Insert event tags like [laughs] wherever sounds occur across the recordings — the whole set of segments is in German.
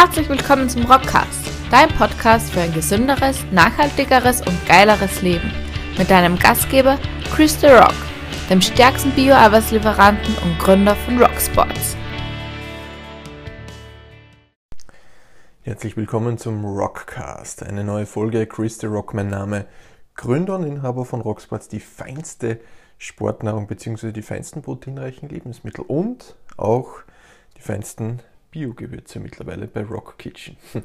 Herzlich willkommen zum Rockcast, dein Podcast für ein gesünderes, nachhaltigeres und geileres Leben. Mit deinem Gastgeber Chris The Rock, dem stärksten Bio-Arbeitslieferanten und Gründer von Rocksports. Herzlich willkommen zum Rockcast, eine neue Folge. Chris The Rock, mein Name, Gründer und Inhaber von Rocksports, die feinste Sportnahrung bzw. die feinsten proteinreichen Lebensmittel und auch die feinsten Bio-Gewürze mittlerweile bei Rock Kitchen. [laughs]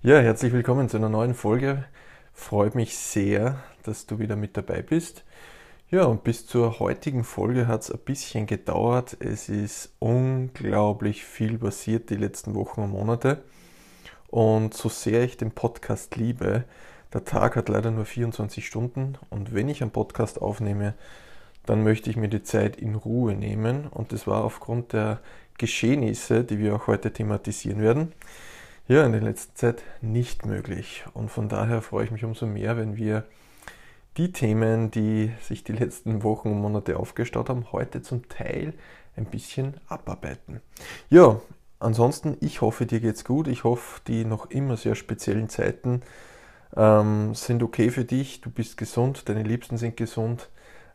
Ja, herzlich willkommen zu einer neuen Folge. Freut mich sehr, dass du wieder mit dabei bist. Ja, und bis zur heutigen Folge hat es ein bisschen gedauert. Es ist unglaublich viel passiert die letzten Wochen und Monate. Und so sehr ich den Podcast liebe, der Tag hat leider nur 24 Stunden und wenn ich einen Podcast aufnehme, dann möchte ich mir die Zeit in Ruhe nehmen und das war aufgrund der Geschehnisse, die wir auch heute thematisieren werden, ja, in der letzten Zeit nicht möglich. Und von daher freue ich mich umso mehr, wenn wir die Themen, die sich die letzten Wochen und Monate aufgestaut haben, heute zum Teil ein bisschen abarbeiten. Ja, ansonsten, ich hoffe, dir geht's gut. Ich hoffe, die noch immer sehr speziellen Zeiten ähm, sind okay für dich. Du bist gesund, deine Liebsten sind gesund.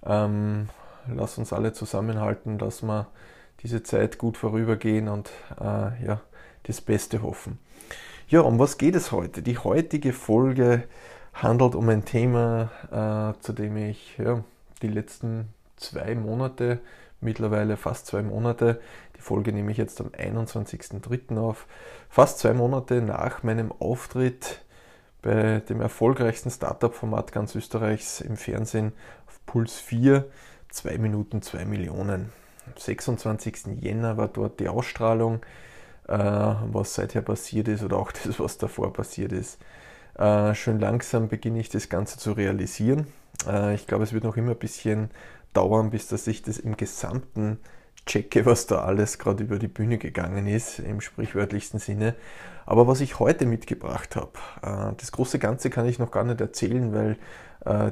Ähm, lass uns alle zusammenhalten, dass wir diese Zeit gut vorübergehen und äh, ja, das Beste hoffen. Ja, um was geht es heute? Die heutige Folge handelt um ein Thema, äh, zu dem ich ja, die letzten zwei Monate, mittlerweile fast zwei Monate, die Folge nehme ich jetzt am 21.03. auf, fast zwei Monate nach meinem Auftritt bei dem erfolgreichsten Startup-Format ganz Österreichs im Fernsehen auf Puls 4, 2 Minuten 2 Millionen. Am 26. Jänner war dort die Ausstrahlung, äh, was seither passiert ist oder auch [laughs] das, was davor passiert ist. Äh, schön langsam beginne ich das Ganze zu realisieren. Äh, ich glaube, es wird noch immer ein bisschen dauern, bis dass ich das im Gesamten checke, was da alles gerade über die Bühne gegangen ist, im sprichwörtlichsten Sinne. Aber was ich heute mitgebracht habe, das große Ganze kann ich noch gar nicht erzählen, weil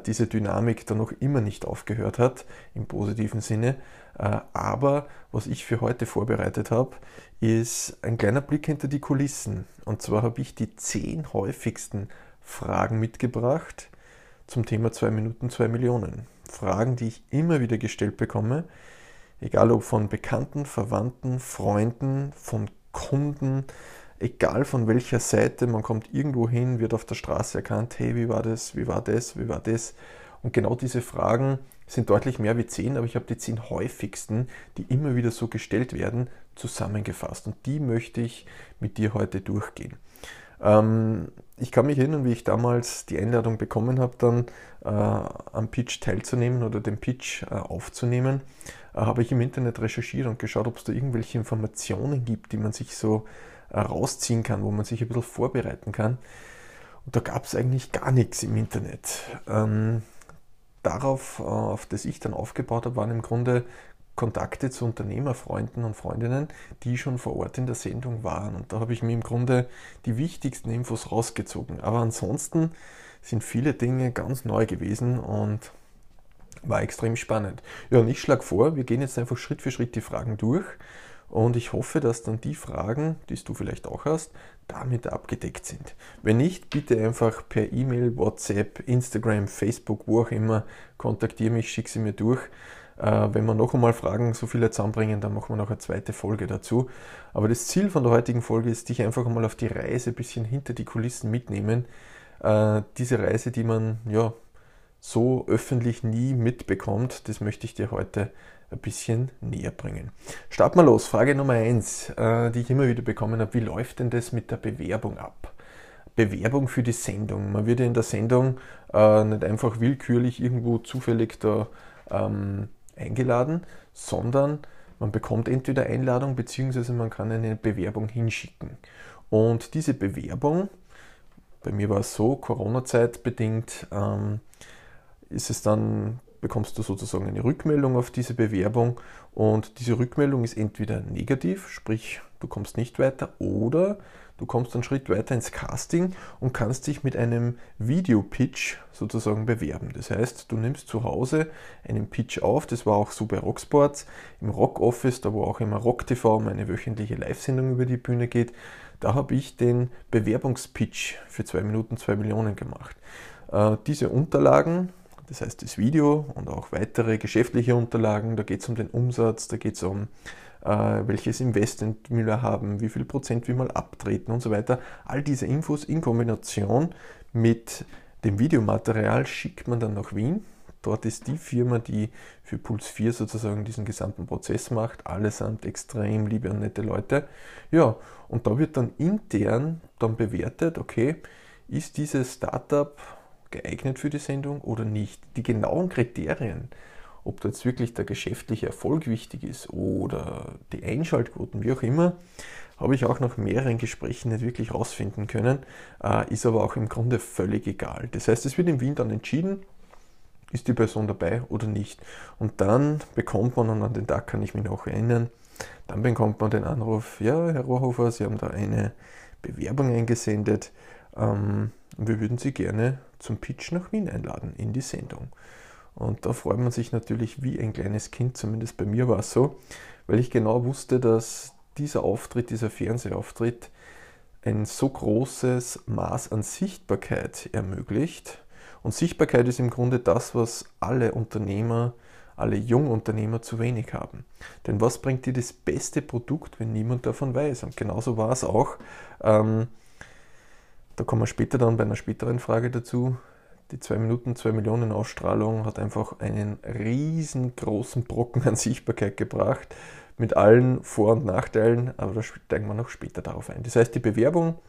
diese Dynamik da noch immer nicht aufgehört hat, im positiven Sinne. Äh, aber was ich für heute vorbereitet habe, ist ein kleiner Blick hinter die Kulissen. Und zwar habe ich die zehn häufigsten Fragen mitgebracht zum Thema 2 Minuten 2 Millionen. Fragen, die ich immer wieder gestellt bekomme, egal ob von Bekannten, Verwandten, Freunden, von Kunden, egal von welcher Seite, man kommt irgendwo hin, wird auf der Straße erkannt, hey, wie war das, wie war das, wie war das? Und genau diese Fragen sind deutlich mehr wie zehn, aber ich habe die zehn häufigsten, die immer wieder so gestellt werden, zusammengefasst. Und die möchte ich mit dir heute durchgehen. Ähm, ich kann mich erinnern, wie ich damals die Einladung bekommen habe, dann äh, am Pitch teilzunehmen oder den Pitch äh, aufzunehmen, äh, habe ich im Internet recherchiert und geschaut, ob es da irgendwelche Informationen gibt, die man sich so äh, rausziehen kann, wo man sich ein bisschen vorbereiten kann. Und da gab es eigentlich gar nichts im Internet. Ähm, darauf, äh, auf das ich dann aufgebaut habe, waren im Grunde Kontakte zu Unternehmerfreunden und Freundinnen, die schon vor Ort in der Sendung waren. Und da habe ich mir im Grunde die wichtigsten Infos rausgezogen. Aber ansonsten sind viele Dinge ganz neu gewesen und war extrem spannend. Ja, und ich schlage vor, wir gehen jetzt einfach Schritt für Schritt die Fragen durch und ich hoffe, dass dann die Fragen, die du vielleicht auch hast, damit abgedeckt sind. Wenn nicht, bitte einfach per E-Mail, WhatsApp, Instagram, Facebook, wo auch immer, kontaktiere mich, schick sie mir durch. Äh, wenn wir noch einmal Fragen so viele zusammenbringen, dann machen wir noch eine zweite Folge dazu. Aber das Ziel von der heutigen Folge ist, dich einfach einmal auf die Reise ein bisschen hinter die Kulissen mitnehmen. Äh, diese Reise, die man ja so öffentlich nie mitbekommt, das möchte ich dir heute ein bisschen näher bringen. Starten wir los. Frage Nummer eins, äh, die ich immer wieder bekommen habe. Wie läuft denn das mit der Bewerbung ab? Bewerbung für die Sendung. Man wird ja in der Sendung äh, nicht einfach willkürlich irgendwo zufällig da ähm, eingeladen, sondern man bekommt entweder Einladung bzw. man kann eine Bewerbung hinschicken. Und diese Bewerbung, bei mir war es so, Corona-Zeit bedingt, ähm, ist es dann bekommst du sozusagen eine Rückmeldung auf diese Bewerbung und diese Rückmeldung ist entweder negativ, sprich du kommst nicht weiter, oder du kommst einen Schritt weiter ins Casting und kannst dich mit einem Video-Pitch sozusagen bewerben. Das heißt, du nimmst zu Hause einen Pitch auf, das war auch so bei Rocksports, im Rock Office, da wo auch immer Rock TV meine wöchentliche Live-Sendung über die Bühne geht, Da habe ich den Bewerbungspitch für 2 Minuten 2 Millionen gemacht. Äh, diese Unterlagen, das heißt das Video und auch weitere geschäftliche Unterlagen, da geht es um den Umsatz, da geht es um äh, welches Investment wir haben, wie viel Prozent wir mal abtreten und so weiter. All diese Infos in Kombination mit dem Videomaterial schickt man dann nach Wien. Dort ist die Firma, die für Puls 4 sozusagen diesen gesamten Prozess macht. Allesamt extrem liebe und nette Leute. Ja, und da wird dann intern dann bewertet, okay, ist dieses Startup geeignet für die Sendung oder nicht? Die genauen Kriterien, ob da jetzt wirklich der geschäftliche Erfolg wichtig ist oder die Einschaltquoten, wie auch immer, habe ich auch nach mehreren Gesprächen nicht wirklich herausfinden können, äh, ist aber auch im Grunde völlig egal. Das heißt, es wird in Wien dann entschieden, ist die Person dabei oder nicht. Und dann bekommt man, und an den Tag kann ich mich noch erinnern, dann bekommt man den Anruf, ja, Herr Rohrhofer, Sie haben da eine Bewerbung eingesendet ähm, und wir würden Sie gerne zum Pitch nach Wien einladen, in die Sendung. Und da freut man sich natürlich wie ein kleines Kind, zumindest bei mir war es so, weil ich genau wusste, dass dieser Auftritt, dieser Fernsehauftritt ein so großes Maß an Sichtbarkeit ermöglicht. Und Sichtbarkeit ist im Grunde das, was alle Unternehmer, alle Jungunternehmer zu wenig haben. Denn was bringt dir das beste Produkt, wenn niemand davon weiß? Und genauso war es auch. Ähm, da kommen wir später dann bei einer späteren Frage dazu. Die 2 Minuten, 2 Millionen Ausstrahlung hat einfach einen riesengroßen Brocken an Sichtbarkeit gebracht, mit allen Vor- und Nachteilen, aber da steigen wir noch später darauf ein. Das heißt, die Bewerbung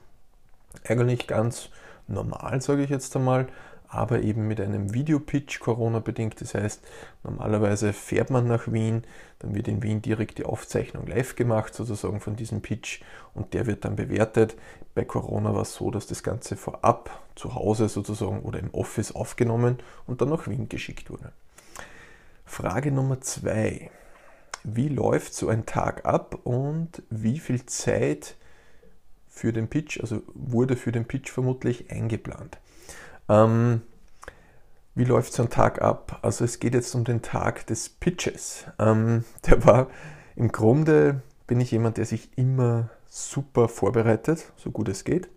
eigentlich ganz normal, sage ich jetzt einmal, aber eben mit einem Videopitch Corona-bedingt. Das heißt, normalerweise fährt man nach Wien, dann wird in Wien direkt die Aufzeichnung live gemacht, sozusagen von diesem Pitch, und der wird dann bewertet. Bei Corona war es so, dass das Ganze vorab zu Hause sozusagen oder im Office aufgenommen und dann nach Wien geschickt wurde. Frage Nummer zwei. Wie läuft so ein Tag ab und wie viel Zeit für den Pitch, also wurde für den Pitch vermutlich eingeplant? Ähm, wie läuft so ein Tag ab? Also es geht jetzt um den Tag des Pitches. Ähm, der war im Grunde, bin ich jemand, der sich immer super vorbereitet, so gut es geht.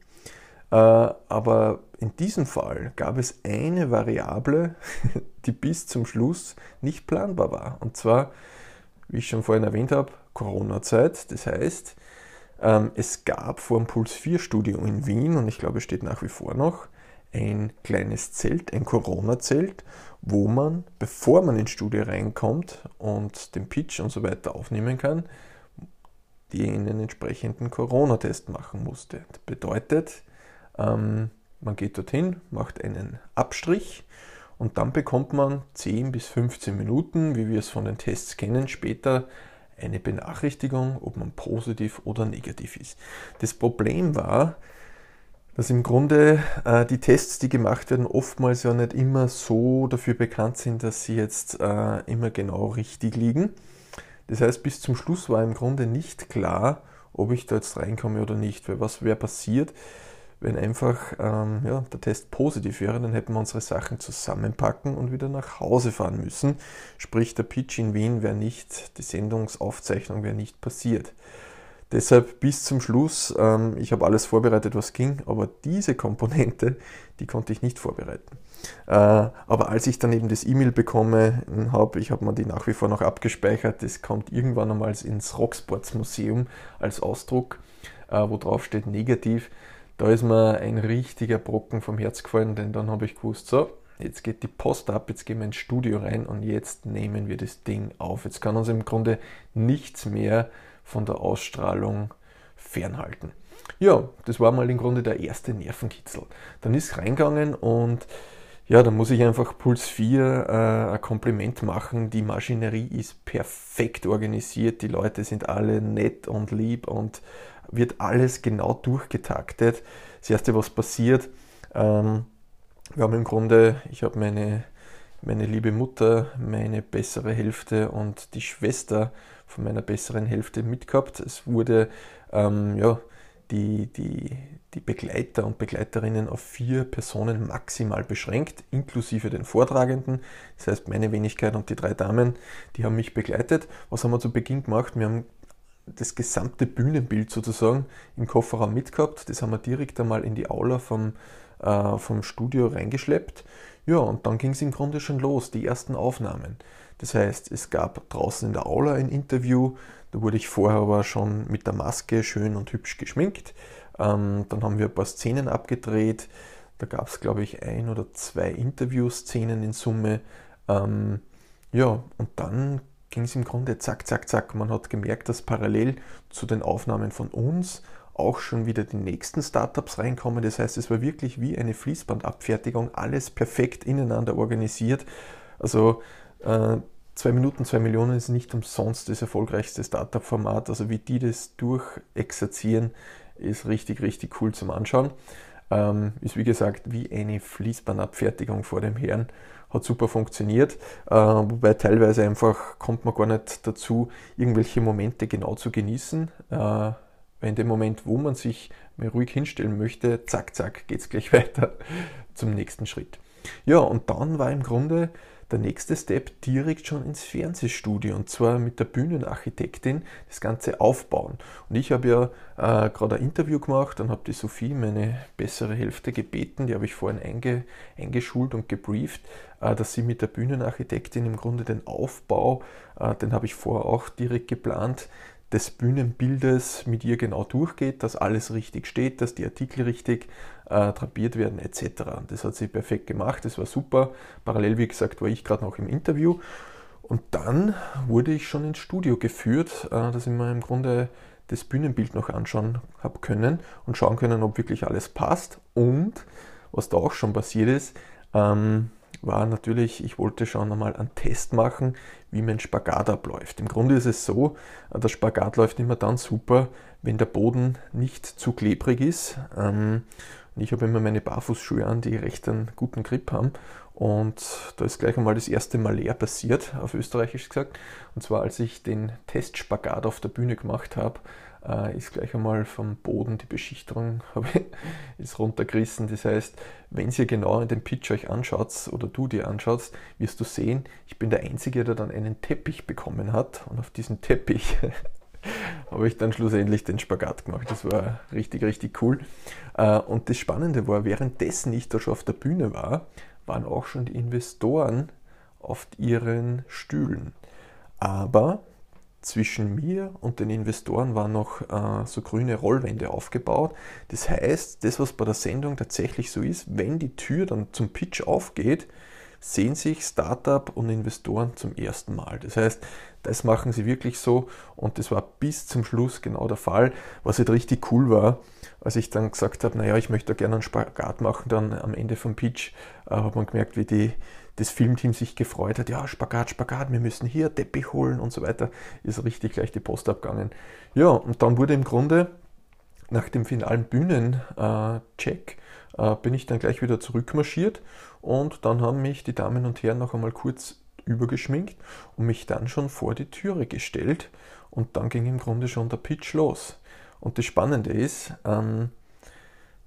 Äh, aber in diesem Fall gab es eine Variable, [laughs] die bis zum Schluss nicht planbar war. Und zwar, wie ich schon vorhin erwähnt habe, Corona-Zeit. Das heißt, ähm, es gab vor dem Puls 4 Studio in Wien, und ich glaube, es steht nach wie vor noch, ein kleines Zelt, ein Corona-Zelt, wo man, bevor man ins Studio reinkommt und den Pitch und so weiter aufnehmen kann, die einen entsprechenden Corona-Test machen musste. Das bedeutet, ähm, man geht dorthin, macht einen Abstrich und dann bekommt man 10 bis 15 Minuten, wie wir es von den Tests kennen, später eine Benachrichtigung, ob man positiv oder negativ ist. Das Problem war, dass im Grunde äh, die Tests, die gemacht werden, oftmals ja nicht immer so dafür bekannt sind, dass sie jetzt äh, immer genau richtig liegen. Das heißt, bis zum Schluss war im Grunde nicht klar, ob ich da jetzt reinkomme oder nicht. Weil was wäre passiert, wenn einfach ähm, ja, der Test positiv wäre, dann hätten wir unsere Sachen zusammenpacken und wieder nach Hause fahren müssen. Sprich, der Pitch in Wien wäre nicht, die Sendungsaufzeichnung wäre nicht passiert. Deshalb bis zum Schluss, ähm, ich habe alles vorbereitet, was ging, aber diese Komponente, die konnte ich nicht vorbereiten. Äh, aber als ich dann eben das E-Mail bekomme habe, ich habe mir die nach wie vor noch abgespeichert, das kommt irgendwann einmal ins Rocksports Museum als Ausdruck, äh, wo drauf steht negativ. Da ist mir ein richtiger Brocken vom Herz gefallen, denn dann habe ich gewusst, so, jetzt geht die Post ab, jetzt gehen wir ins Studio rein und jetzt nehmen wir das Ding auf. Jetzt kann uns im Grunde nichts mehr von der Ausstrahlung fernhalten. Ja, das war mal im Grunde der erste Nervenkitzel. Dann ist reingegangen und ja, da muss ich einfach Puls 4 äh, ein Kompliment machen. Die Maschinerie ist perfekt organisiert, die Leute sind alle nett und lieb und wird alles genau durchgetaktet. Das erste, was passiert, ähm, wir haben im Grunde, ich habe meine, meine liebe Mutter, meine bessere Hälfte und die Schwester von meiner besseren Hälfte mitgehabt. Es wurde ähm, ja, die, die, die Begleiter und Begleiterinnen auf vier Personen maximal beschränkt, inklusive den Vortragenden. Das heißt, meine Wenigkeit und die drei Damen, die haben mich begleitet. Was haben wir zu Beginn gemacht? Wir haben das gesamte Bühnenbild sozusagen im Kofferraum mitgehabt. Das haben wir direkt einmal in die Aula vom, äh, vom Studio reingeschleppt. Ja, und dann ging es im Grunde schon los, die ersten Aufnahmen. Das heißt, es gab draußen in der Aula ein Interview, da wurde ich vorher aber schon mit der Maske schön und hübsch geschminkt. Ähm, dann haben wir ein paar Szenen abgedreht. Da gab es, glaube ich, ein oder zwei Interviewszenen in Summe. Ähm, ja, und dann ging es im Grunde zack, zack, zack. Man hat gemerkt, dass parallel zu den Aufnahmen von uns auch schon wieder die nächsten Startups reinkommen. Das heißt, es war wirklich wie eine Fließbandabfertigung, alles perfekt ineinander organisiert. Also äh, zwei Minuten, zwei Millionen ist nicht umsonst das erfolgreichste Startup-Format. Also wie die das durchexerzieren, ist richtig, richtig cool zum Anschauen. Ähm, ist wie gesagt wie eine Fließbandabfertigung vor dem Herrn. Hat super funktioniert, äh, wobei teilweise einfach kommt man gar nicht dazu, irgendwelche Momente genau zu genießen. Äh, weil in dem Moment, wo man sich mal ruhig hinstellen möchte, zack, zack, geht es gleich [laughs] weiter zum nächsten Schritt. Ja, und dann war im Grunde der nächste Step direkt schon ins Fernsehstudio und zwar mit der Bühnenarchitektin das Ganze aufbauen. Und ich habe ja äh, gerade ein Interview gemacht und habe die Sophie, meine bessere Hälfte, gebeten, die habe ich vorhin einge, eingeschult und gebrieft, äh, dass sie mit der Bühnenarchitektin im Grunde den Aufbau, äh, den habe ich vorher auch direkt geplant, des Bühnenbildes mit ihr genau durchgeht, dass alles richtig steht, dass die Artikel richtig äh, drapiert werden etc. Das hat sie perfekt gemacht, das war super. Parallel, wie gesagt, war ich gerade noch im Interview. Und dann wurde ich schon ins Studio geführt, äh, dass ich mir im Grunde das Bühnenbild noch anschauen habe können und schauen können, ob wirklich alles passt. Und was da auch schon passiert ist, ähm, war natürlich, ich wollte schon einmal einen Test machen, wie mein Spagat abläuft. Im Grunde ist es so, der Spagat läuft immer dann super, wenn der Boden nicht zu klebrig ist. Ähm, ich habe immer meine Barfußschuhe an, die recht einen guten Grip haben. Und da ist gleich einmal das erste Mal leer passiert, auf Österreichisch gesagt. Und zwar, als ich den Testspagat auf der Bühne gemacht habe, äh, ist gleich einmal vom Boden die Beschichtung [laughs] ist runtergerissen. Das heißt, wenn ihr genau in den Pitch euch anschaut oder du dir anschaust, wirst du sehen, ich bin der Einzige, der dann einen Teppich bekommen hat. Und auf diesem Teppich [laughs] habe ich dann schlussendlich den Spagat gemacht. Das war richtig, richtig cool. Äh, und das Spannende war, währenddessen ich da schon auf der Bühne war, waren auch schon die Investoren auf ihren Stühlen. Aber zwischen mir und den Investoren waren noch äh, so grüne Rollwände aufgebaut. Das heißt, das, was bei der Sendung tatsächlich so ist, wenn die Tür dann zum Pitch aufgeht, sehen sich Startup und Investoren zum ersten Mal. Das heißt, das machen sie wirklich so und das war bis zum Schluss genau der Fall. Was halt richtig cool war, als ich dann gesagt habe, naja, ich möchte gerne einen Spagat machen, dann am Ende vom Pitch äh, hat man gemerkt, wie die das Filmteam sich gefreut hat, ja, Spagat, Spagat, wir müssen hier Teppich holen und so weiter, ist richtig gleich die Post abgegangen. Ja, und dann wurde im Grunde nach dem finalen Bühnencheck äh, bin ich dann gleich wieder zurückmarschiert und dann haben mich die Damen und Herren noch einmal kurz übergeschminkt und mich dann schon vor die Türe gestellt und dann ging im Grunde schon der Pitch los. Und das Spannende ist, ähm,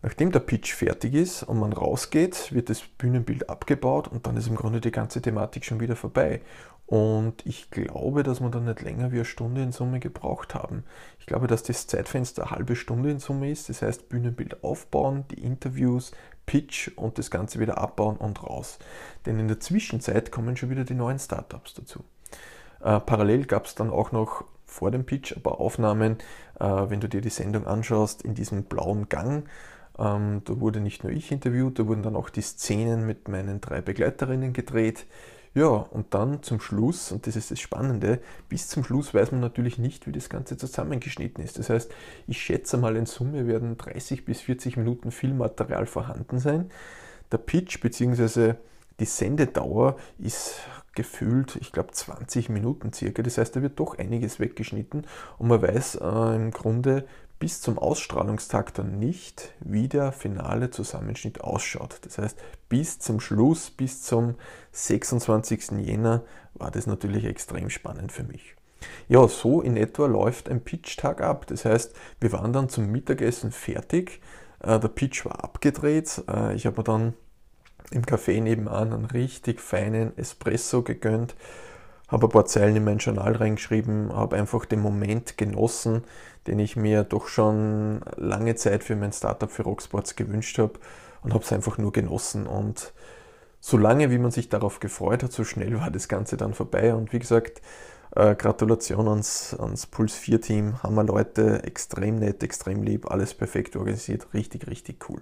Nachdem der Pitch fertig ist und man rausgeht, wird das Bühnenbild abgebaut und dann ist im Grunde die ganze Thematik schon wieder vorbei. Und ich glaube, dass wir dann nicht länger wie eine Stunde in Summe gebraucht haben. Ich glaube, dass das Zeitfenster eine halbe Stunde in Summe ist. Das heißt, Bühnenbild aufbauen, die Interviews, Pitch und das Ganze wieder abbauen und raus. Denn in der Zwischenzeit kommen schon wieder die neuen Startups dazu. Äh, parallel gab es dann auch noch vor dem Pitch ein paar Aufnahmen, äh, wenn du dir die Sendung anschaust, in diesem blauen Gang ähm, da wurde nicht nur ich interviewt, da wurden dann auch die Szenen mit meinen drei Begleiterinnen gedreht. Ja, und dann zum Schluss, und das ist das Spannende, bis zum Schluss weiß man natürlich nicht, wie das Ganze zusammengeschnitten ist. Das heißt, ich schätze mal in Summe werden 30 bis 40 Minuten Filmmaterial vorhanden sein. Der Pitch bzw. die Sendedauer ist gefühlt, ich glaube, 20 Minuten circa. Das heißt, da wird doch einiges weggeschnitten und man weiß äh, im Grunde bis zum Ausstrahlungstag dann nicht, wie der finale Zusammenschnitt ausschaut. Das heißt, bis zum Schluss, bis zum 26. Jänner war das natürlich extrem spannend für mich. Ja, so in etwa läuft ein Pitch-Tag ab. Das heißt, wir waren dann zum Mittagessen fertig. Äh, der Pitch war abgedreht. Äh, ich habe dann im Café nebenan einen richtig feinen Espresso gegönnt habe ein paar Zeilen in mein Journal reingeschrieben, habe einfach den Moment genossen, den ich mir doch schon lange Zeit für mein Startup für Rocksports gewünscht habe und habe es einfach nur genossen. Und so lange, wie man sich darauf gefreut hat, so schnell war das Ganze dann vorbei. Und wie gesagt, äh, Gratulation ans, ans Puls 4 Team, Hammer Leute, extrem nett, extrem lieb, alles perfekt organisiert, richtig, richtig cool.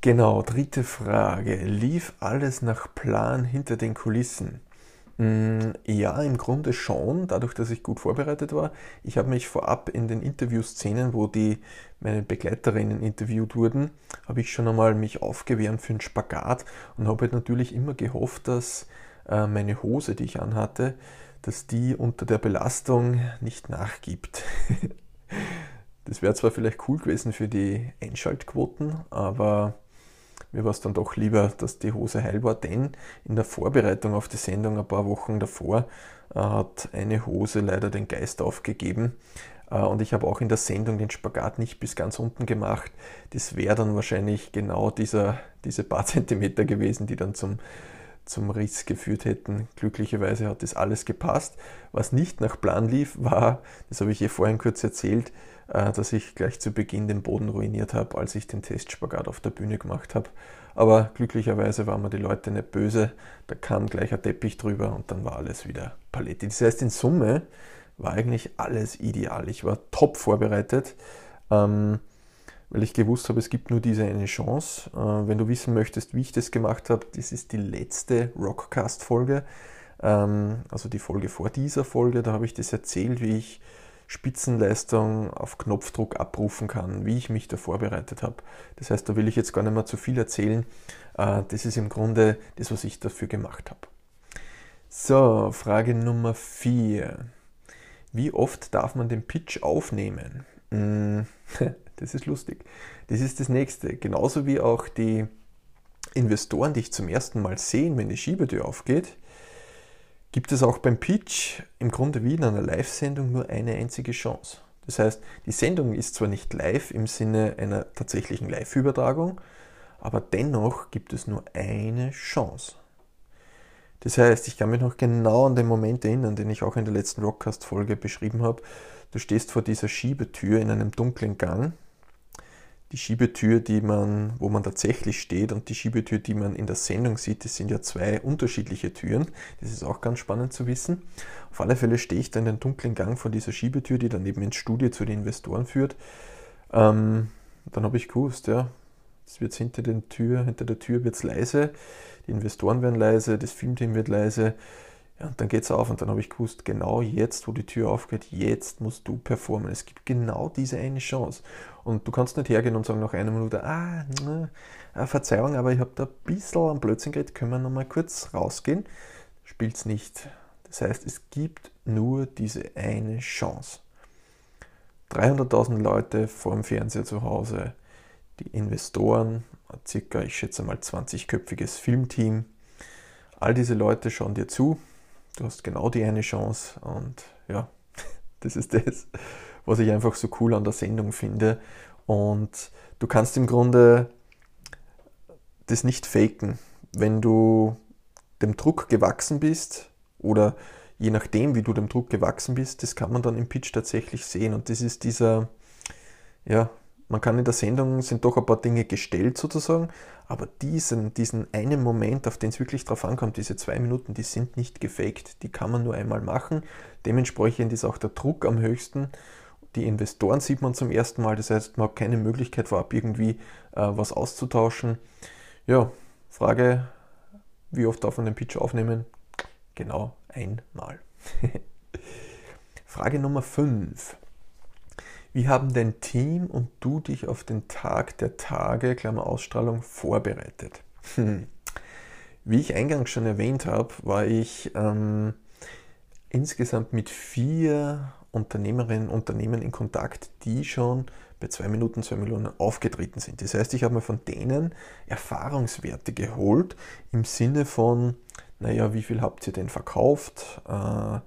Genau, dritte Frage. Lief alles nach Plan hinter den Kulissen? Mm, ja, im Grunde schon, dadurch, dass ich gut vorbereitet war. Ich habe mich vorab in den Interviewszenen, wo die meine Begleiterinnen interviewt wurden, habe ich schon einmal mich aufgewärmt für einen Spagat und habe halt natürlich immer gehofft, dass äh, meine Hose, die ich anhatte, dass die unter der Belastung nicht nachgibt. [laughs] das wäre zwar vielleicht cool gewesen für die Einschaltquoten, aber mir war es dann doch lieber, dass die Hose heil war, denn in der Vorbereitung auf die Sendung ein paar Wochen davor äh, hat eine Hose leider den Geist aufgegeben. Äh, und ich habe auch in der Sendung den Spagat nicht bis ganz unten gemacht. Das wäre dann wahrscheinlich genau dieser, diese paar [laughs] Zentimeter gewesen, die dann zum, zum Riss geführt hätten. Glücklicherweise hat das alles gepasst. Was nicht nach Plan lief, war, das habe ich ihr vorhin kurz erzählt, äh, dass ich gleich zu Beginn den Boden ruiniert habe, als ich den Testspagat auf der Bühne gemacht habe. Aber glücklicherweise waren mir die Leute nicht böse. Da kam gleich ein Teppich drüber und dann war alles wieder Paletti. Das heißt, in Summe war eigentlich alles ideal. Ich war top vorbereitet, ähm, weil ich gewusst habe, es gibt nur diese eine Chance. Äh, wenn du wissen möchtest, wie ich das gemacht habe, das ist die letzte Rockcast-Folge. Ähm, also die Folge vor dieser Folge, da habe ich das erzählt, wie ich Spitzenleistung auf Knopfdruck abrufen kann, wie ich mich da vorbereitet habe. Das heißt, da will ich jetzt gar nicht mehr zu viel erzählen. Äh, das ist im Grunde das, was ich dafür gemacht habe. So, Frage Nummer 4. Wie oft darf man den Pitch aufnehmen? Hm, [laughs] das ist lustig. Das ist das nächste. Genauso wie auch die Investoren dich zum ersten Mal sehen, wenn die Schiebetür aufgeht, gibt es auch beim Pitch im Grunde wie in einer Live-Sendung nur eine einzige Chance. Das heißt, die Sendung ist zwar nicht live im Sinne einer tatsächlichen Live-Übertragung, aber dennoch gibt es nur eine Chance. Das heißt, ich kann mich noch genau an den Moment erinnern, den ich auch in der letzten Rockcast-Folge beschrieben habe. Du stehst vor dieser Schiebetür in einem dunklen Gang die Schiebetür, die man, wo man tatsächlich steht und die Schiebetür, die man in der Sendung sieht, das sind ja zwei unterschiedliche Türen. Das ist auch ganz spannend zu wissen. Auf alle Fälle stehe ich da in den dunklen Gang vor dieser Schiebetür, die dann eben ins Studio zu den Investoren führt. Ähm, dann habe ich gewusst, ja, es wird hinter, den Tür, hinter der Tür wird's leise, die Investoren werden leise, das Filmteam wird leise. Ja, und dann geht es auf und dann habe ich gewusst, genau jetzt, wo die Tür aufgeht, jetzt musst du performen. Es gibt genau diese eine Chance. Und du kannst nicht hergehen und sagen nach einer Minute, ah, ne, Verzeihung, aber ich habe da ein bisschen am Blödsinn geredet, können wir nochmal kurz rausgehen? Spielt es nicht. Das heißt, es gibt nur diese eine Chance. 300.000 Leute vor dem Fernseher zu Hause, die Investoren, circa, ich schätze mal 20-köpfiges Filmteam, all diese Leute schauen dir zu, Du hast genau die eine Chance und ja, [laughs] das ist das, was ich einfach so cool an der Sendung finde. Und du kannst im Grunde das nicht faken. Wenn du dem Druck gewachsen bist oder je nachdem, wie du dem Druck gewachsen bist, das kann man dann im Pitch tatsächlich sehen. Und das ist dieser, ja, man kann in der Sendung, sind doch ein paar Dinge gestellt sozusagen, aber diesen, diesen einen Moment, auf den es wirklich drauf ankommt, diese zwei Minuten, die sind nicht gefaked, die kann man nur einmal machen. Dementsprechend ist auch der Druck am höchsten. Die Investoren sieht man zum ersten Mal, das heißt, man hat keine Möglichkeit vorab irgendwie äh, was auszutauschen. Ja, Frage, wie oft darf man den Pitch aufnehmen? Genau einmal. [laughs] Frage Nummer 5. Wie haben dein Team und du dich auf den Tag der Tage, Klammer Ausstrahlung, vorbereitet? Hm. Wie ich eingangs schon erwähnt habe, war ich ähm, insgesamt mit vier Unternehmerinnen und Unternehmen in Kontakt, die schon bei 2 Minuten 2 Millionen aufgetreten sind. Das heißt, ich habe mir von denen Erfahrungswerte geholt im Sinne von, naja, wie viel habt ihr denn verkauft? Äh,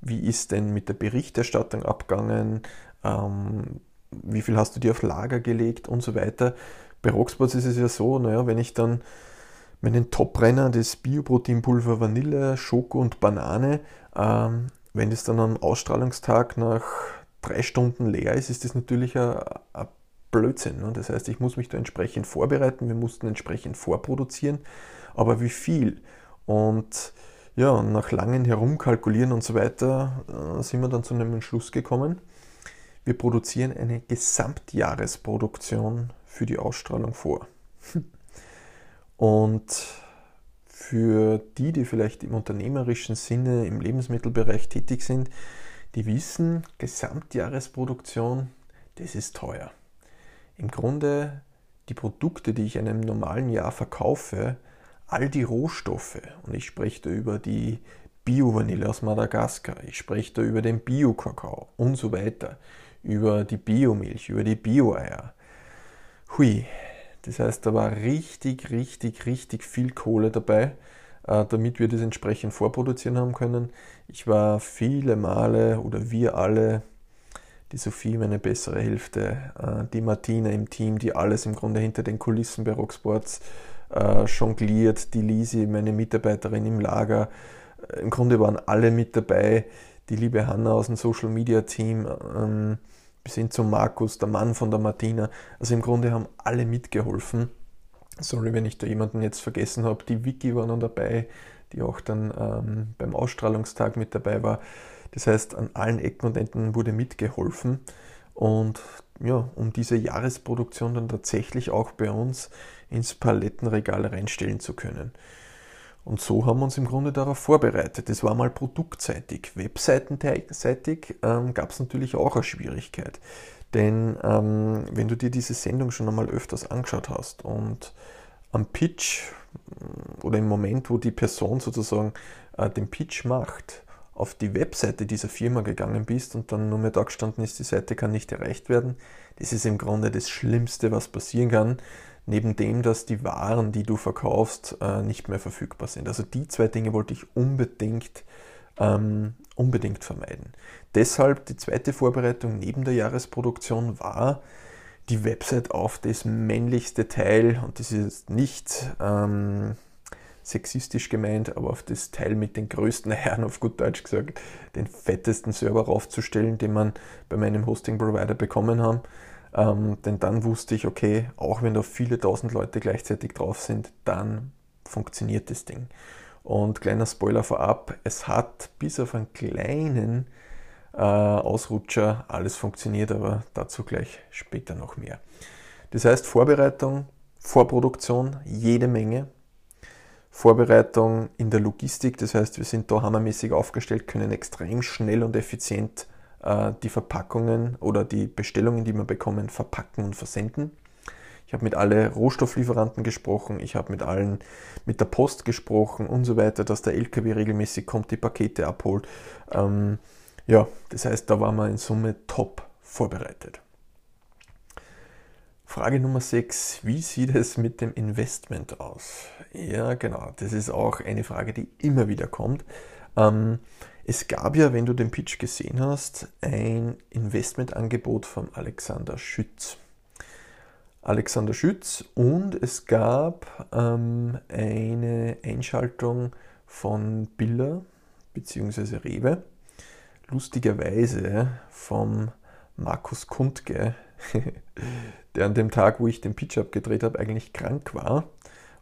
wie ist denn mit der Berichterstattung abgegangen? Ähm, wie viel hast du dir auf Lager gelegt und so weiter. Bei Rocksports ist es ja so, naja, wenn ich dann meinen Top-Renner, das Bioproteinpulver Vanille, Schoko und Banane, ähm, wenn das dann am Ausstrahlungstag nach drei Stunden leer ist, ist das natürlich ein, ein Blödsinn. Ne? Das heißt, ich muss mich da entsprechend vorbereiten, wir mussten entsprechend vorproduzieren, aber wie viel? Und ja, nach langem Herumkalkulieren und so weiter äh, sind wir dann zu einem Entschluss gekommen. Wir produzieren eine Gesamtjahresproduktion für die Ausstrahlung vor. [laughs] Und für die, die vielleicht im unternehmerischen Sinne im Lebensmittelbereich tätig sind, die wissen, Gesamtjahresproduktion, das ist teuer. Im Grunde die Produkte, die ich in einem normalen Jahr verkaufe, all die Rohstoffe, und ich spreche da über die Bio-Vanille aus Madagaskar, ich spreche da über den Bio-Kakao und so weiter, über die Biomilch, über die Bio-Eier. Hui, das heißt, da war richtig, richtig, richtig viel Kohle dabei, äh, damit wir das entsprechend vorproduzieren haben können. Ich war viele Male oder wir alle, die Sophie, meine bessere Hälfte, äh, die Martina im Team, die alles im Grunde hinter den Kulissen bei Rocksports äh, jongliert, die Lisi, meine Mitarbeiterin im Lager. Im Grunde waren alle mit dabei, die liebe Hanna aus dem Social Media Team, ähm, bis hin zum Markus, der Mann von der Martina. Also im Grunde haben alle mitgeholfen. Sorry, wenn ich da jemanden jetzt vergessen habe. Die Vicky war noch dabei, die auch dann ähm, beim Ausstrahlungstag mit dabei war. Das heißt, an allen Ecken und Enden wurde mitgeholfen. Und ja, um diese Jahresproduktion dann tatsächlich auch bei uns ins Palettenregal reinstellen zu können. Und so haben wir uns im Grunde darauf vorbereitet. Das war mal produktseitig. Webseitenseitig ähm, gab es natürlich auch eine Schwierigkeit. Denn ähm, wenn du dir diese Sendung schon einmal öfters angeschaut hast und am Pitch mm, oder im Moment, wo die Person sozusagen äh, den Pitch macht, auf die Webseite dieser Firma gegangen bist und dann nur mehr da gestanden ist, die Seite kann nicht erreicht werden, das ist im Grunde das Schlimmste, was passieren kann neben dem, dass die Waren, die du verkaufst, äh, nicht mehr verfügbar sind. Also die zwei Dinge wollte ich unbedingt, ähm, unbedingt vermeiden. Deshalb die zweite Vorbereitung neben der Jahresproduktion war, die Website auf das männlichste Teil, und das ist nicht ähm, sexistisch gemeint, aber auf das Teil mit den größten [laughs] Herren, auf gut Deutsch gesagt, den fettesten Server raufzustellen, den man bei meinem Hosting-Provider bekommen haben. Ähm, denn dann wusste ich, okay, auch wenn da viele tausend Leute gleichzeitig drauf sind, dann funktioniert das Ding. Und kleiner Spoiler vorab, es hat bis auf einen kleinen äh, Ausrutscher alles funktioniert, aber dazu gleich später noch mehr. Das heißt Vorbereitung, Vorproduktion, jede Menge. Vorbereitung in der Logistik, das heißt wir sind da hammermäßig aufgestellt, können extrem schnell und effizient die Verpackungen oder die Bestellungen, die wir bekommen, verpacken und versenden. Ich habe mit allen Rohstofflieferanten gesprochen, ich habe mit allen, mit der Post gesprochen und so weiter, dass der LKW regelmäßig kommt, die Pakete abholt. Ähm, ja, das heißt, da waren wir in Summe top vorbereitet. Frage Nummer 6. Wie sieht es mit dem Investment aus? Ja, genau. Das ist auch eine Frage, die immer wieder kommt. Ähm, es gab ja, wenn du den Pitch gesehen hast, ein Investmentangebot von Alexander Schütz. Alexander Schütz und es gab ähm, eine Einschaltung von Biller bzw. Rewe, lustigerweise vom Markus Kundke, [laughs] der an dem Tag, wo ich den Pitch abgedreht habe, eigentlich krank war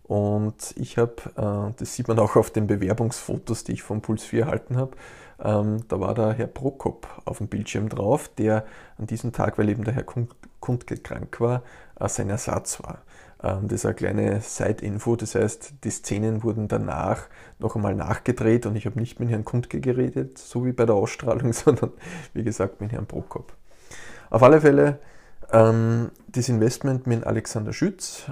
und ich habe, äh, das sieht man auch auf den Bewerbungsfotos, die ich vom Puls 4 erhalten habe, ähm, da war der Herr Prokop auf dem Bildschirm drauf, der an diesem Tag, weil eben der Herr Kundke krank war, äh, sein Ersatz war. Ähm, das ist eine kleine Side-Info, das heißt, die Szenen wurden danach noch einmal nachgedreht und ich habe nicht mit Herrn Kundke geredet, so wie bei der Ausstrahlung, [laughs] sondern wie gesagt mit Herrn Prokop. Auf alle Fälle ähm, das Investment mit Alexander Schütz.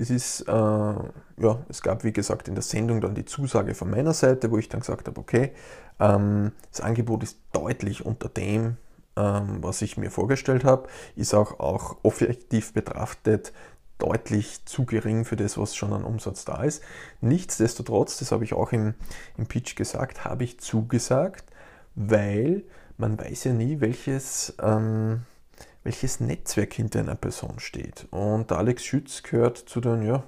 Das ist, äh, ja, es gab wie gesagt in der Sendung dann die Zusage von meiner Seite, wo ich dann gesagt habe, okay, ähm, das Angebot ist deutlich unter dem, ähm, was ich mir vorgestellt habe, ist auch, auch objektiv betrachtet deutlich zu gering für das, was schon an Umsatz da ist. Nichtsdestotrotz, das habe ich auch im, im Pitch gesagt, habe ich zugesagt, weil man weiß ja nie, welches, ähm, welches Netzwerk hinter einer Person steht. Und Alex Schütz gehört zu den, ja,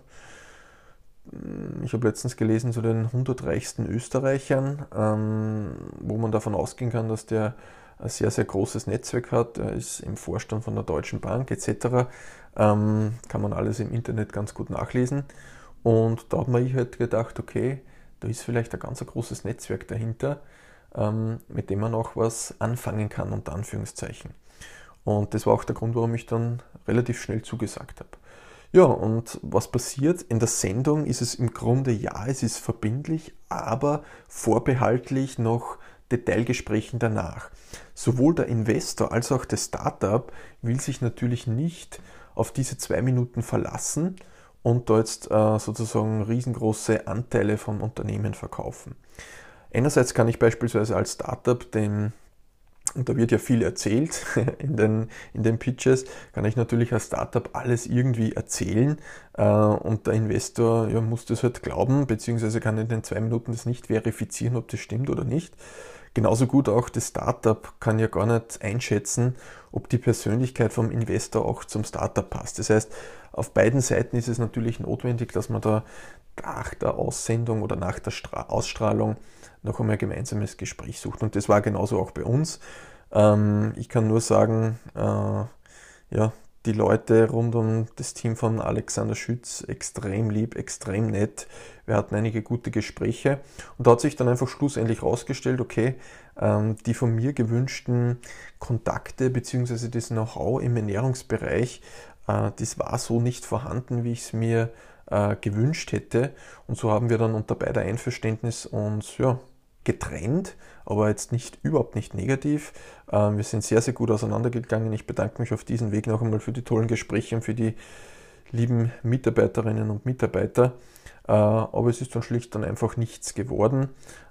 ich habe letztens gelesen, zu den 100 reichsten Österreichern, ähm, wo man davon ausgehen kann, dass der ein sehr, sehr großes Netzwerk hat. Er ist im Vorstand von der Deutschen Bank etc. Ähm, kann man alles im Internet ganz gut nachlesen. Und da hat man ich halt gedacht, okay, da ist vielleicht ein ganz großes Netzwerk dahinter, ähm, mit dem man auch was anfangen kann, unter Anführungszeichen. Und das war auch der Grund, warum ich dann relativ schnell zugesagt habe. Ja, und was passiert? In der Sendung ist es im Grunde ja, es ist verbindlich, aber vorbehaltlich noch Detailgesprächen danach. Sowohl der Investor als auch das Startup will sich natürlich nicht auf diese zwei Minuten verlassen und da jetzt äh, sozusagen riesengroße Anteile vom Unternehmen verkaufen. Einerseits kann ich beispielsweise als Startup dem und da wird ja viel erzählt [laughs] in den, in den Pitches, kann ich natürlich als Startup alles irgendwie erzählen äh, und der Investor ja, muss das halt glauben, beziehungsweise kann in den zwei Minuten das nicht verifizieren, ob das stimmt oder nicht. Genauso gut auch das Startup kann ja gar nicht einschätzen, ob die Persönlichkeit vom Investor auch zum Startup passt. Das heißt, auf beiden Seiten ist es natürlich notwendig, dass man da nach der Aussendung oder nach der Stra Ausstrahlung noch einmal ein gemeinsames Gespräch sucht. Und das war genauso auch bei uns. Ähm, ich kann nur sagen, äh, ja, die Leute rund um das Team von Alexander Schütz extrem lieb, extrem nett. Wir hatten einige gute Gespräche und da hat sich dann einfach schlussendlich herausgestellt, okay, ähm, die von mir gewünschten Kontakte bzw. das Know-how im Ernährungsbereich, äh, das war so nicht vorhanden, wie ich es mir äh, gewünscht hätte. Und so haben wir dann unter beider Einverständnis uns ja, getrennt, aber jetzt nicht überhaupt nicht negativ. Ähm, wir sind sehr, sehr gut auseinandergegangen. Ich bedanke mich auf diesem Weg noch einmal für die tollen Gespräche und für die lieben Mitarbeiterinnen und Mitarbeiter. Äh, aber es ist dann schlicht dann einfach nichts geworden,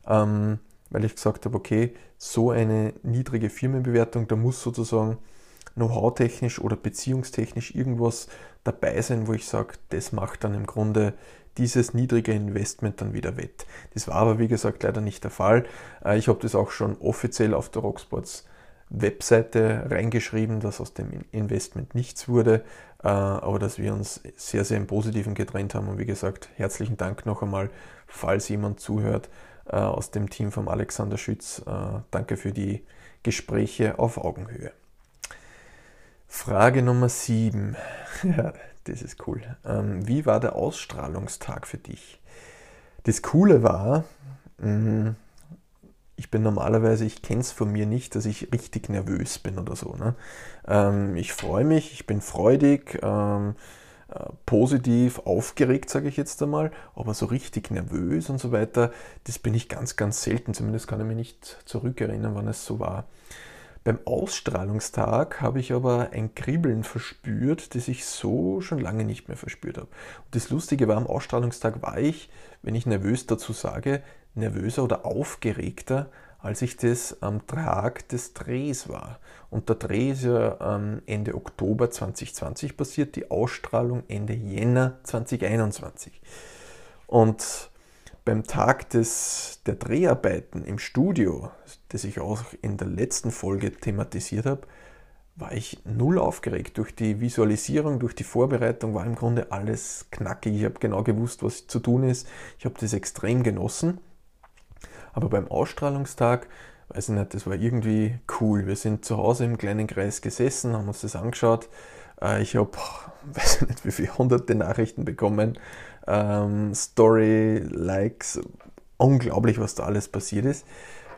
ähm, weil ich gesagt habe, okay, so eine niedrige Firmenbewertung, da muss sozusagen know-how-technisch oder beziehungstechnisch irgendwas dabei sein, wo ich sage, das macht dann im Grunde dieses niedrige Investment dann wieder wett. Das war aber wie gesagt leider nicht der Fall. Äh, ich habe das auch schon offiziell auf der Rocksports Webseite reingeschrieben, dass aus dem Investment nichts wurde, äh, aber dass wir uns sehr, sehr im Positiven getrennt haben. Und wie gesagt, herzlichen Dank noch einmal, falls jemand zuhört äh, aus dem Team von Alexander Schütz. Danke für die Gespräche auf Augenhöhe. Frage Nummer 7. [laughs] Das ist cool. Ähm, wie war der Ausstrahlungstag für dich? Das Coole war, mm, ich bin normalerweise, ich kenne es von mir nicht, dass ich richtig nervös bin oder so. Ne? Ähm, ich freue mich, ich bin freudig, ähm, äh, positiv, aufgeregt, sage ich jetzt einmal, aber so richtig nervös und so weiter, das bin ich ganz, ganz selten. Zumindest kann ich mich nicht zurückerinnern, wann es so war. Beim Ausstrahlungstag habe ich aber ein Kribbeln verspürt, das ich so schon lange nicht mehr verspürt habe. Und das Lustige war, am Ausstrahlungstag war ich, wenn ich nervös dazu sage, nervöser oder aufgeregter, als ich das am Tag des Drehs war. Und der Dreh ist ja Ende Oktober 2020 passiert, die Ausstrahlung Ende Jänner 2021. Und beim Tag des, der Dreharbeiten im Studio, das ich auch in der letzten Folge thematisiert habe, war ich null aufgeregt. Durch die Visualisierung, durch die Vorbereitung war im Grunde alles knackig. Ich habe genau gewusst, was zu tun ist. Ich habe das extrem genossen. Aber beim Ausstrahlungstag, weiß ich nicht, das war irgendwie cool. Wir sind zu Hause im kleinen Kreis gesessen, haben uns das angeschaut. Äh, ich habe, [laughs] weiß ich nicht, wie viele hunderte Nachrichten bekommen ähm, Story, Likes, unglaublich, was da alles passiert ist.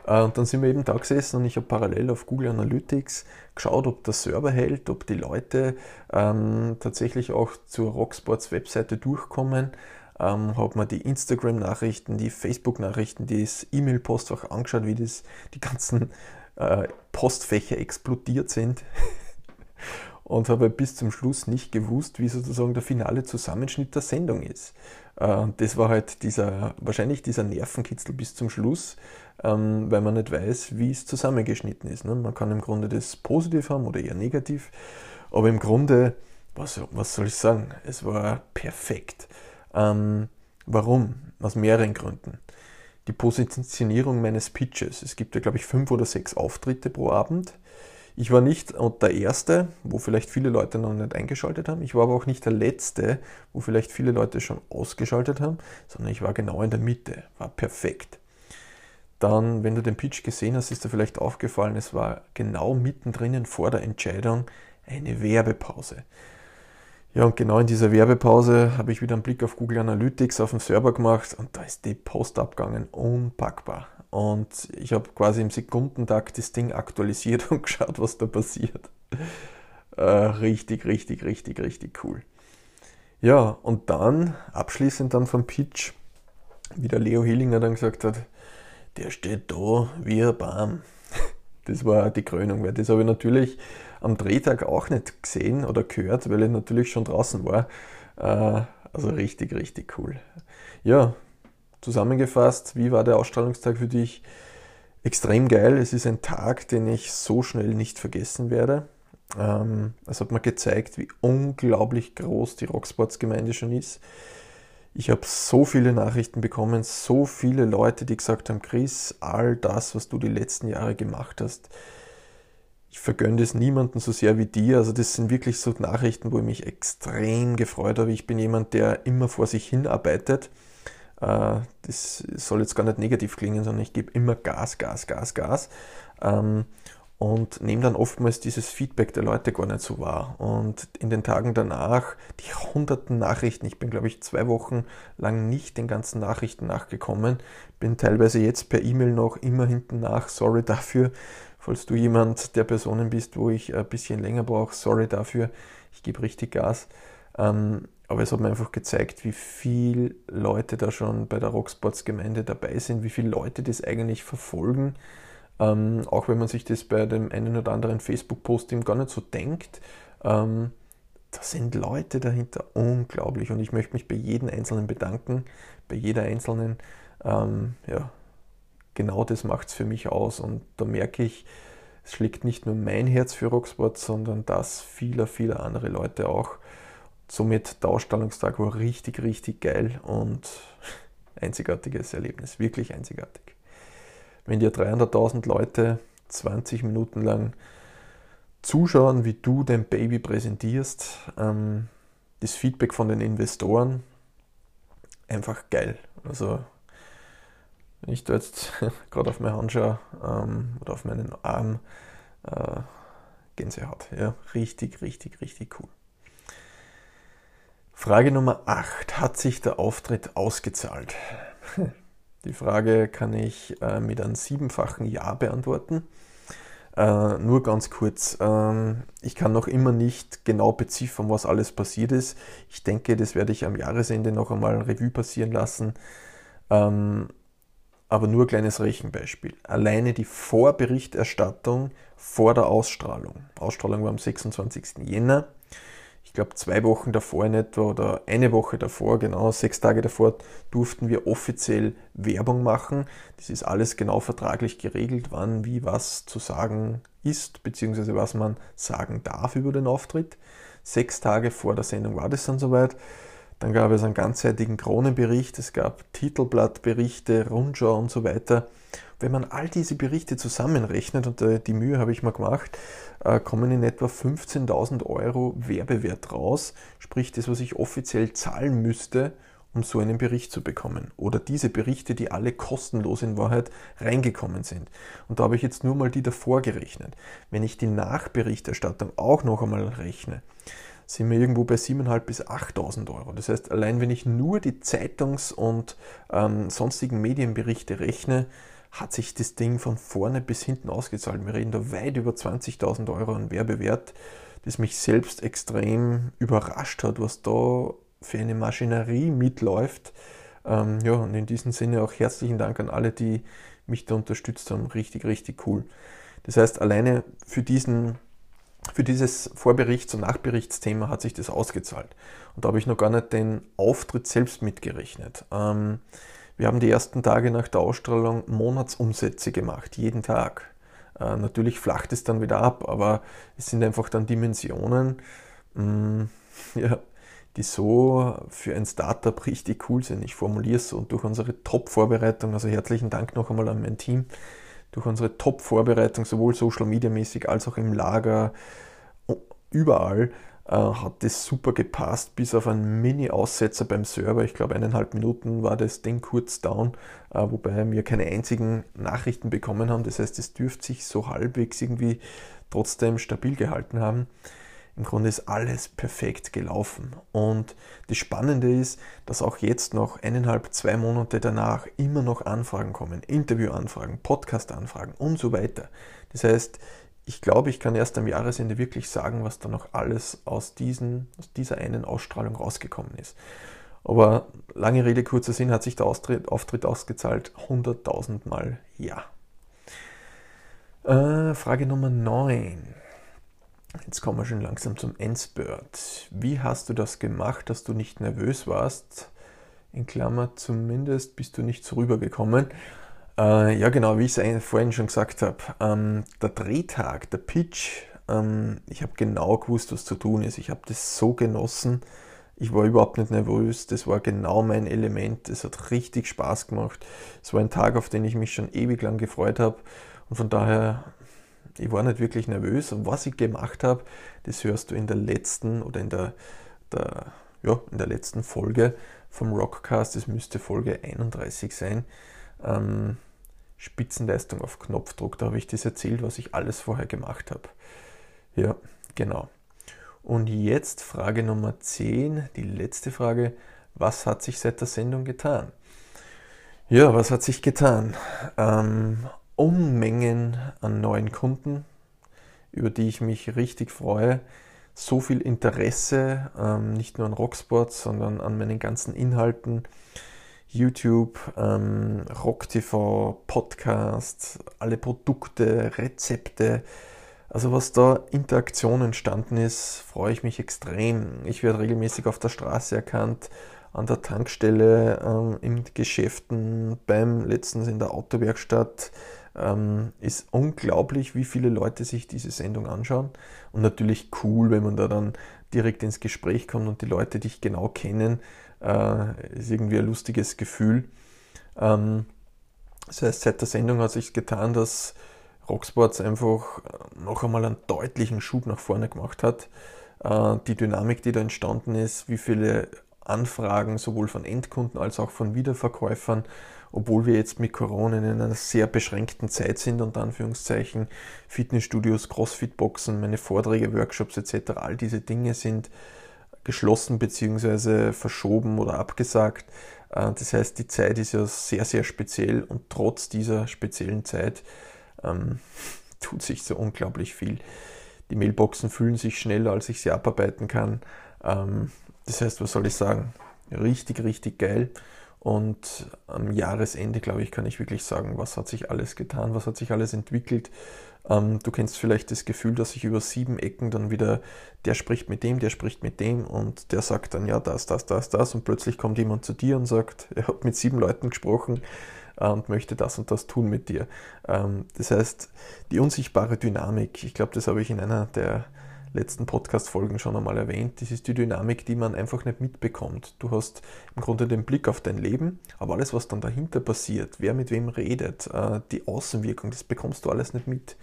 Äh, und dann sind wir eben da gesessen und ich habe parallel auf Google Analytics geschaut, ob der Server hält, ob die Leute ähm, tatsächlich auch zur Rocksports Webseite durchkommen. Ähm, habe mir die Instagram-Nachrichten, die Facebook-Nachrichten, das E-Mail-Postfach angeschaut, wie das, die ganzen äh, Postfächer explodiert sind. [laughs] und habe bis zum Schluss nicht gewusst, wie sozusagen der finale Zusammenschnitt der Sendung ist. Äh, das war halt dieser, wahrscheinlich dieser Nervenkitzel bis zum Schluss, ähm, weil man nicht weiß, wie es zusammengeschnitten ist. Ne? Man kann im Grunde das positiv haben oder eher negativ, aber im Grunde, was, was soll ich sagen, es war perfekt. Ähm, warum? Aus mehreren Gründen. Die Positionierung meines Pitches. Es gibt ja, glaube ich, fünf oder sechs Auftritte pro Abend Ich war nicht der Erste, wo vielleicht viele Leute noch nicht eingeschaltet haben. Ich war aber auch nicht der Letzte, wo vielleicht viele Leute schon ausgeschaltet haben, sondern ich war genau in der Mitte, war perfekt. Dann, wenn du den Pitch gesehen hast, ist dir vielleicht aufgefallen, es war genau mittendrin vor der Entscheidung eine Werbepause. Ja, und genau in dieser Werbepause habe ich wieder einen Blick auf Google Analytics auf dem Server gemacht und da ist die Post abgegangen, unpackbar. Und ich habe quasi im Sekundentakt das Ding aktualisiert [laughs] und geschaut, was da passiert. Äh, richtig, richtig, richtig, richtig cool. Ja, und dann, abschließend dann vom Pitch, wie der Leo Hillinger dann gesagt hat, der steht da wie ein Baum. [laughs] Das war die Krönung, weil das habe ich natürlich am Drehtag auch nicht gesehen oder gehört, weil ich natürlich schon draußen war. Äh, also richtig, richtig cool. Ja, Zusammengefasst, wie war der Ausstrahlungstag für dich? Extrem geil. Es ist ein Tag, den ich so schnell nicht vergessen werde. Ähm, es hat mir gezeigt, wie unglaublich groß die Rocksports-Gemeinde schon ist. Ich habe so viele Nachrichten bekommen, so viele Leute, die gesagt haben, Chris, all das, was du die letzten Jahre gemacht hast, ich vergönne es niemandem so sehr wie dir. Also das sind wirklich so Nachrichten, wo ich mich extrem gefreut habe. Ich bin jemand, der immer vor sich hin arbeitet. Äh, das soll jetzt gar nicht negativ klingen, sondern ich gebe immer Gas, Gas, Gas, Gas. Ähm, und nehme dann oftmals dieses Feedback der Leute gar nicht so wahr. Und in den Tagen danach, die hunderten Nachrichten, ich bin glaube ich zwei Wochen lang nicht den ganzen Nachrichten nachgekommen, bin teilweise jetzt per E-Mail noch immer hinten nach, sorry dafür, falls du jemand der Personen bist, wo ich ein bisschen länger brauche, sorry dafür, ich gebe richtig Gas. Ähm, aber es hat mir einfach gezeigt, wie viele Leute da schon bei der Rocksports-Gemeinde dabei sind, wie viele Leute das eigentlich verfolgen. Ähm, auch wenn man sich das bei dem einen oder anderen Facebook-Posting gar nicht so denkt. Ähm, da sind Leute dahinter unglaublich und ich möchte mich bei jedem Einzelnen bedanken, bei jeder Einzelnen. Ähm, ja, genau das macht es für mich aus und da merke ich, es schlägt nicht nur mein Herz für Rocksport, sondern das vieler, vieler andere Leute auch. Somit der Ausstellungstag war richtig, richtig geil und einzigartiges Erlebnis, wirklich einzigartig. Wenn dir 300.000 Leute 20 Minuten lang zuschauen, wie du dein Baby präsentierst, ähm, das Feedback von den Investoren, einfach geil. Also wenn ich da jetzt [laughs] gerade auf meine Hand schaue ähm, oder auf meinen Arm, äh, Gänsehaut. Ja, richtig, richtig, richtig cool. Frage Nummer 8. Hat sich der Auftritt ausgezahlt? Die Frage kann ich äh, mit einem siebenfachen Ja beantworten. Äh, nur ganz kurz. Ähm, ich kann noch immer nicht genau beziffern, was alles passiert ist. Ich denke, das werde ich am Jahresende noch einmal ein Revue passieren lassen. Ähm, aber nur ein kleines Rechenbeispiel. Alleine die Vorberichterstattung vor der Ausstrahlung. Ausstrahlung war am 26. Jänner ich glaube, zwei Wochen davor in etwa oder eine Woche davor, genau sechs Tage davor, durften wir offiziell Werbung machen. Das ist alles genau vertraglich geregelt, wann, wie, was zu sagen ist, beziehungsweise was man sagen darf über den Auftritt. Sechs Tage vor der Sendung war das dann soweit. Dann gab es einen ganzseitigen Kronenbericht, es gab Titelblattberichte, Rundschau und so weiter. Wenn man all diese Berichte zusammenrechnet, und äh, die Mühe habe ich mal gemacht, äh, kommen in etwa 15.000 Euro Werbewert raus, sprich das, was ich offiziell zahlen müsste, um so einen Bericht zu bekommen. Oder diese Berichte, die alle kostenlos in Wahrheit reingekommen sind. Und da habe ich jetzt nur mal die davor gerechnet. Wenn ich die Nachberichterstattung auch noch einmal rechne, sind wir irgendwo bei 7.500 bis 8.000 Euro. Das heißt, allein wenn ich nur die Zeitungs- und ähm, sonstigen Medienberichte rechne, hat sich das Ding von vorne bis hinten ausgezahlt. Wir reden da weit über 20.000 Euro an Werbewert, das mich selbst extrem überrascht hat, was da für eine Maschinerie mitläuft. Ähm, ja, und in diesem Sinne auch herzlichen Dank an alle, die mich da unterstützt haben. Richtig, richtig cool. Das heißt, alleine für diesen für dieses Vorberichts- und Nachberichtsthema hat sich das ausgezahlt. Und da habe ich noch gar nicht den Auftritt selbst mitgerechnet. Ähm, wir haben die ersten Tage nach der Ausstrahlung Monatsumsätze gemacht, jeden Tag. Äh, natürlich flacht es dann wieder ab, aber es sind einfach dann Dimensionen, mh, mm, [laughs] ja, die so für ein Startup richtig cool sind. Ich formuliere es so und durch unsere Top-Vorbereitung, also herzlichen Dank noch einmal an mein Team, durch unsere Top-Vorbereitung, sowohl Social Media mäßig als auch im Lager, überall, hat das super gepasst, bis auf einen Mini-Aussetzer beim Server. Ich glaube, eineinhalb Minuten war das Ding kurz down, äh, wobei wir keine einzigen Nachrichten bekommen haben. Das heißt, es dürfte sich so halbwegs irgendwie trotzdem stabil gehalten haben. Im Grunde ist alles perfekt gelaufen. Und das Spannende ist, dass auch jetzt noch eineinhalb, zwei Monate danach immer noch Anfragen kommen. Interviewanfragen, Podcast-Anfragen und so weiter. Das heißt, ich glaube, ich kann erst am Jahresende wirklich sagen, was da noch alles aus, diesen, aus dieser einen Ausstrahlung rausgekommen ist. Aber lange Rede, kurzer Sinn, hat sich der Austritt, Auftritt ausgezahlt. 100.000 Mal ja. Äh, Frage Nummer 9. Jetzt kommen wir schon langsam zum Endspurt. Wie hast du das gemacht, dass du nicht nervös warst? In Klammer, zumindest bist du nicht so rübergekommen. Äh, ja, genau, wie ich es vorhin schon gesagt habe. Ähm, der Drehtag, der Pitch, ähm, ich habe genau gewusst, was zu tun ist. Ich habe das so genossen. Ich war überhaupt nicht nervös. Das war genau mein Element. Es hat richtig Spaß gemacht. Es war ein Tag, auf den ich mich schon ewig lang gefreut habe. Und von daher, ich war nicht wirklich nervös. Und was ich gemacht habe, das hörst du in der letzten oder in der, der, ja, in der letzten Folge vom Rockcast. Das müsste Folge 31 sein ähm, Spitzenleistung auf Knopfdruck. Da habe ich das erzählt, was ich alles vorher gemacht habe. Ja, genau. Und jetzt Frage Nummer 10, die letzte Frage. Was hat sich seit der Sendung getan? Ja, was hat sich getan? Ähm, Unmengen an neuen Kunden, über die ich mich richtig freue. So viel Interesse, ähm, nicht nur an Rocksports, sondern an meinen ganzen Inhalten. YouTube, ähm, RockTV, Podcast, alle Produkte, Rezepte. Also was da Interaktion entstanden ist, freue ich mich extrem. Ich werde regelmäßig auf der Straße erkannt, an der Tankstelle, ähm, in Geschäften, beim letztens in der Autowerkstatt. Ähm, ist unglaublich, wie viele Leute sich diese Sendung anschauen. Und natürlich cool, wenn man da dann direkt ins Gespräch kommt und die Leute dich genau kennen äh, ist irgendwie ein lustiges Gefühl. Ähm, das heißt, seit der Sendung hat sich getan, dass Rocksports einfach noch einmal einen deutlichen Schub nach vorne gemacht hat. Äh, die Dynamik, die da entstanden ist, wie viele Anfragen sowohl von Endkunden als auch von Wiederverkäufern, obwohl wir jetzt mit Corona in einer sehr beschränkten Zeit sind, unter Anführungszeichen, Fitnessstudios, Crossfit-Boxen, meine Vorträge, Workshops etc., all diese Dinge sind geschlossen bzw. verschoben oder abgesagt. Äh, das heißt, die Zeit ist ja sehr, sehr speziell und trotz dieser speziellen Zeit ähm, [laughs] tut sich so unglaublich viel. Die Mailboxen fühlen sich schneller, als ich sie abarbeiten kann. Ähm, das heißt, was soll ich sagen? Richtig, richtig geil. Und am Jahresende, glaube ich, kann ich wirklich sagen, was hat sich alles getan, was hat sich alles entwickelt. Ähm, du kennst vielleicht das Gefühl, dass sich über sieben Ecken dann wieder, der spricht mit dem, der spricht mit dem und der sagt dann, ja, das, das, das, das und plötzlich kommt jemand zu dir und sagt, [laughs] er hat mit sieben Leuten gesprochen äh, und möchte das und das tun mit dir. Ähm, das heißt, die unsichtbare Dynamik, ich glaube, das habe ich in einer der letzten Podcast-Folgen schon einmal erwähnt. Das ist die Dynamik, die man einfach nicht mitbekommt. Du hast im Grunde den Blick auf dein Leben, aber alles, was dann dahinter passiert, wer mit wem redet, äh, die Außenwirkung, das bekommst du alles nicht mit.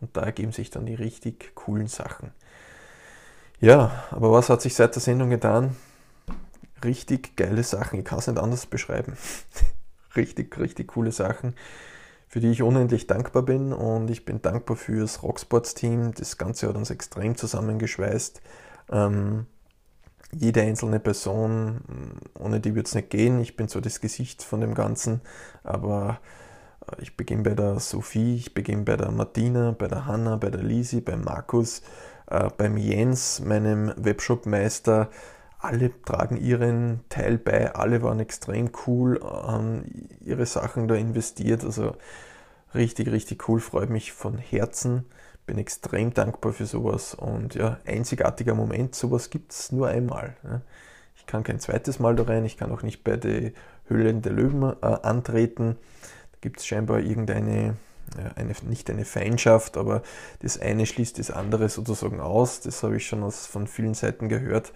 Und da ergeben sich dann die richtig coolen Sachen. Ja, aber was hat sich seit der Sendung getan? Richtig geile Sachen. Ich kann es nicht anders beschreiben. [laughs] richtig, richtig coole Sachen für die ich unendlich dankbar bin und ich bin dankbar fürs Rocksports-Team. Das Ganze hat uns extrem zusammengeschweißt. Ähm, jede einzelne Person, ohne die wird es nicht gehen. Ich bin so das Gesicht von dem Ganzen, aber äh, ich beginne bei der Sophie, ich beginne bei der Martina, bei der Hanna, bei der Lisi, beim Markus, äh, beim Jens, meinem Webshop-Meister, alle tragen ihren Teil bei, alle waren extrem cool, haben ihre Sachen da investiert. Also richtig, richtig cool, freut mich von Herzen, bin extrem dankbar für sowas und ja, einzigartiger Moment, sowas gibt es nur einmal. Ich kann kein zweites Mal da rein, ich kann auch nicht bei der Höhlen der Löwen äh, antreten. Da gibt es scheinbar irgendeine, ja, eine, nicht eine Feindschaft, aber das eine schließt das andere sozusagen aus. Das habe ich schon aus, von vielen Seiten gehört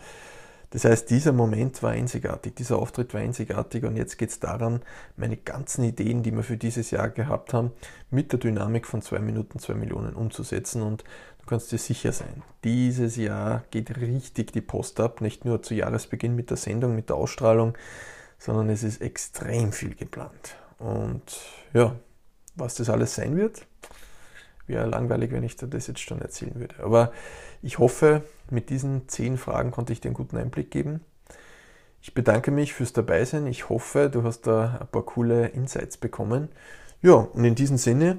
Das heißt, dieser Moment war einzigartig, dieser Auftritt war einzigartig und jetzt geht es daran, meine ganzen Ideen, die wir für dieses Jahr gehabt haben, mit der Dynamik von 2 Minuten 2 Millionen umzusetzen und du kannst dir sicher sein, dieses Jahr geht richtig die Post ab, nicht nur zu Jahresbeginn mit der Sendung, mit der Ausstrahlung, sondern es ist extrem viel geplant. Und ja, was das alles sein wird, wäre langweilig, wenn ich dir das jetzt schon erzählen würde. Aber ich hoffe, mit diesen zehn Fragen konnte ich dir einen guten Einblick geben. Ich bedanke mich fürs Dabeisein. Ich hoffe, du hast da ein paar coole Insights bekommen. Ja, und in diesem Sinne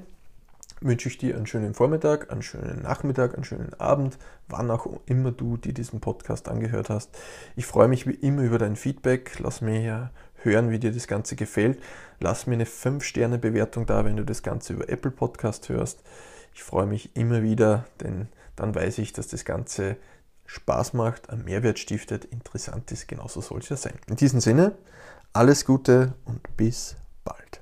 wünsche ich dir einen schönen Vormittag, einen schönen Nachmittag, einen schönen Abend, wann auch immer du dir diesen Podcast angehört hast. Ich freue mich wie immer über dein Feedback. Lass mir hören, wie dir das Ganze gefällt. Lass mir eine 5-Sterne-Bewertung da, wenn du das Ganze über Apple Podcast hörst. Ich freue mich immer wieder, denn dann weiß ich, dass das Ganze Spaß macht, einen Mehrwert stiftet, interessant ist. Genauso soll es ja sein. In diesem Sinne, alles Gute und bis bald.